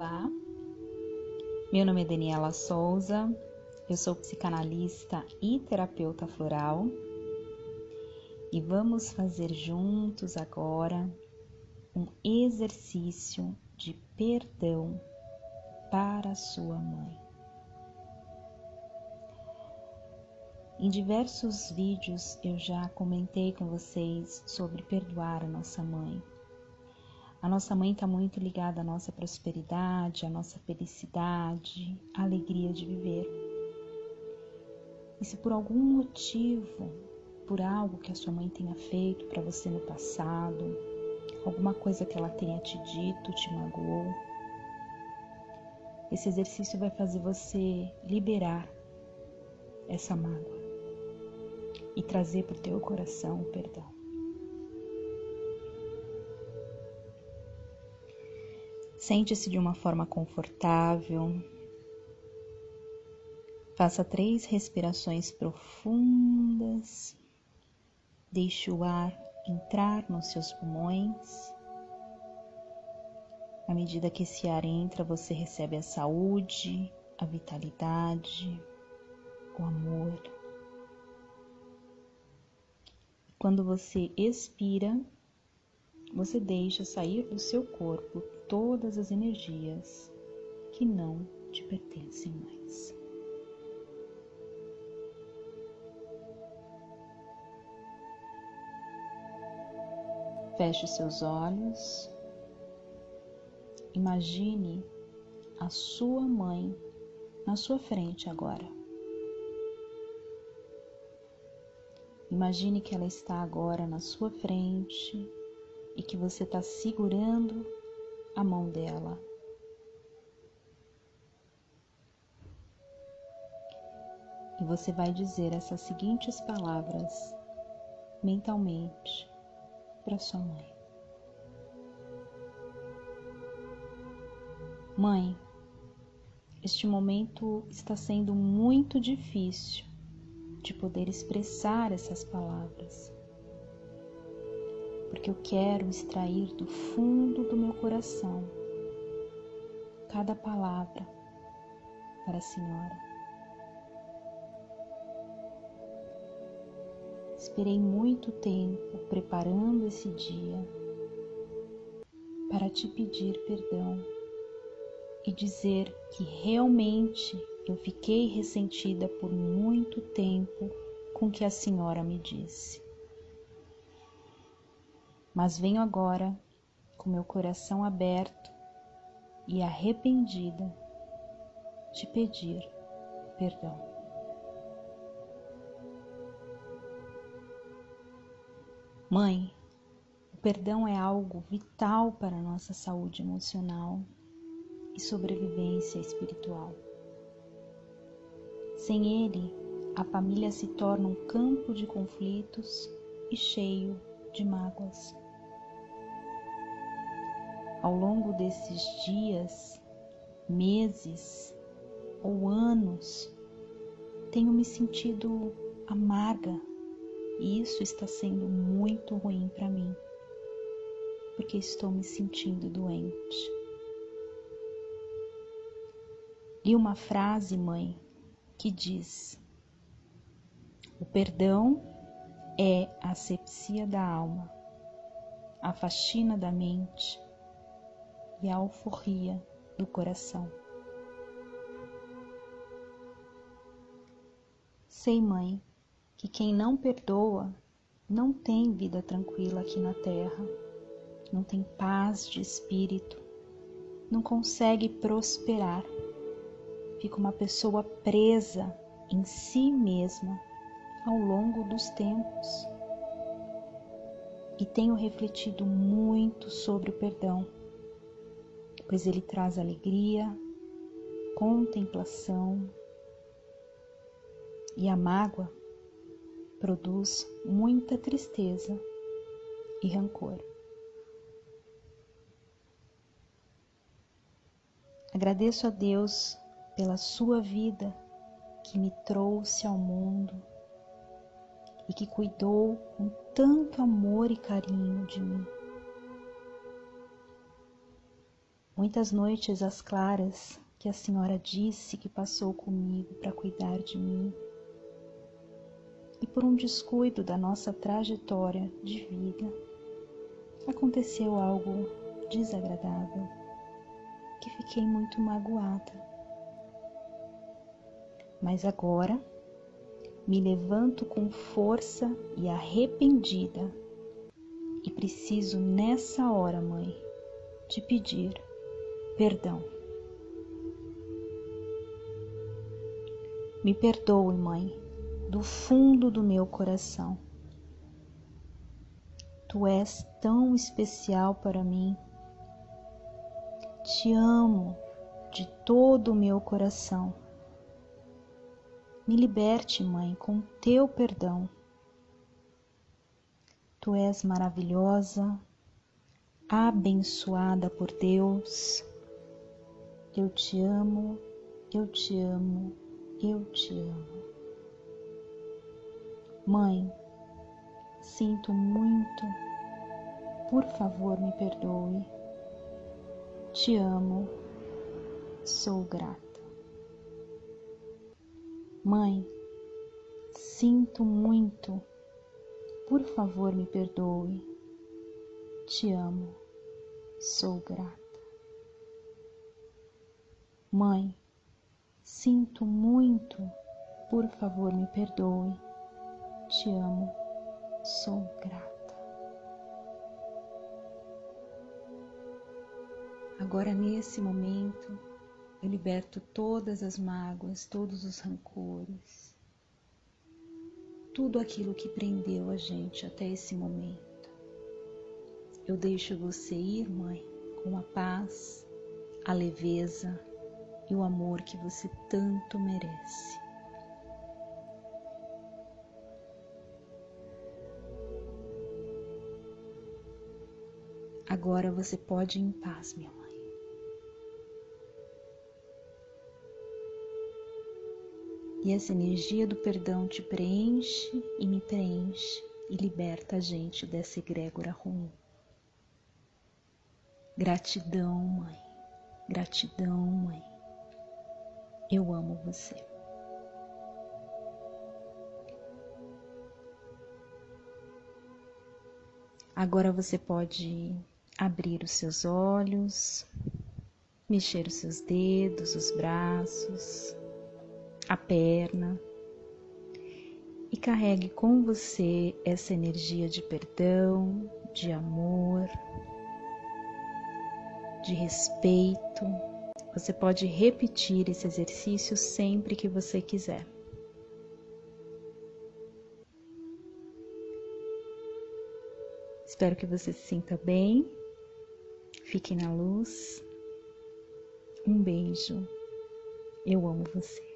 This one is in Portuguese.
Olá, meu nome é Daniela Souza, eu sou psicanalista e terapeuta floral. E vamos fazer juntos agora um exercício de perdão para sua mãe. Em diversos vídeos eu já comentei com vocês sobre perdoar a nossa mãe a nossa mãe está muito ligada à nossa prosperidade, à nossa felicidade, à alegria de viver. E se por algum motivo, por algo que a sua mãe tenha feito para você no passado, alguma coisa que ela tenha te dito, te magoou, esse exercício vai fazer você liberar essa mágoa e trazer para o teu coração o perdão. Sente-se de uma forma confortável. Faça três respirações profundas. Deixe o ar entrar nos seus pulmões. À medida que esse ar entra, você recebe a saúde, a vitalidade, o amor. Quando você expira, você deixa sair do seu corpo todas as energias que não te pertencem mais. Feche seus olhos. Imagine a sua mãe na sua frente agora. Imagine que ela está agora na sua frente e que você está segurando a mão dela. E você vai dizer essas seguintes palavras mentalmente para sua mãe: Mãe, este momento está sendo muito difícil de poder expressar essas palavras porque eu quero extrair do fundo do meu coração cada palavra para a Senhora. Esperei muito tempo preparando esse dia para te pedir perdão e dizer que realmente eu fiquei ressentida por muito tempo com o que a senhora me disse mas venho agora com meu coração aberto e arrependida te pedir perdão. Mãe, o perdão é algo vital para a nossa saúde emocional e sobrevivência espiritual. Sem ele, a família se torna um campo de conflitos e cheio de mágoas. Ao longo desses dias, meses ou anos, tenho me sentido amarga e isso está sendo muito ruim para mim, porque estou me sentindo doente. Li uma frase, mãe, que diz: O perdão é a asepsia da alma, a faxina da mente e a alforria do coração. Sei, mãe, que quem não perdoa não tem vida tranquila aqui na terra, não tem paz de espírito, não consegue prosperar, fica uma pessoa presa em si mesma ao longo dos tempos. E tenho refletido muito sobre o perdão, pois ele traz alegria, contemplação e a mágoa produz muita tristeza e rancor. Agradeço a Deus pela sua vida que me trouxe ao mundo e que cuidou com tanto amor e carinho de mim. Muitas noites às claras que a senhora disse que passou comigo para cuidar de mim. E por um descuido da nossa trajetória de vida, aconteceu algo desagradável que fiquei muito magoada. Mas agora me levanto com força e arrependida e preciso nessa hora, mãe, te pedir perdão. Me perdoe, mãe, do fundo do meu coração. Tu és tão especial para mim. Te amo de todo o meu coração. Me liberte, mãe, com teu perdão. Tu és maravilhosa, abençoada por Deus. Eu te amo, eu te amo, eu te amo. Mãe, sinto muito, por favor me perdoe. Te amo, sou grata. Mãe, sinto muito, por favor me perdoe. Te amo, sou grata. Mãe, Sinto muito, por favor me perdoe. Te amo, sou grata. Agora, nesse momento, eu liberto todas as mágoas, todos os rancores, tudo aquilo que prendeu a gente até esse momento. Eu deixo você ir, mãe, com a paz, a leveza, e o amor que você tanto merece. Agora você pode ir em paz, minha mãe. E essa energia do perdão te preenche e me preenche e liberta a gente dessa egrégora ruim. Gratidão, mãe. Gratidão, mãe. Eu amo você. Agora você pode abrir os seus olhos, mexer os seus dedos, os braços, a perna e carregue com você essa energia de perdão, de amor, de respeito você pode repetir esse exercício sempre que você quiser. Espero que você se sinta bem. Fique na luz. Um beijo. Eu amo você.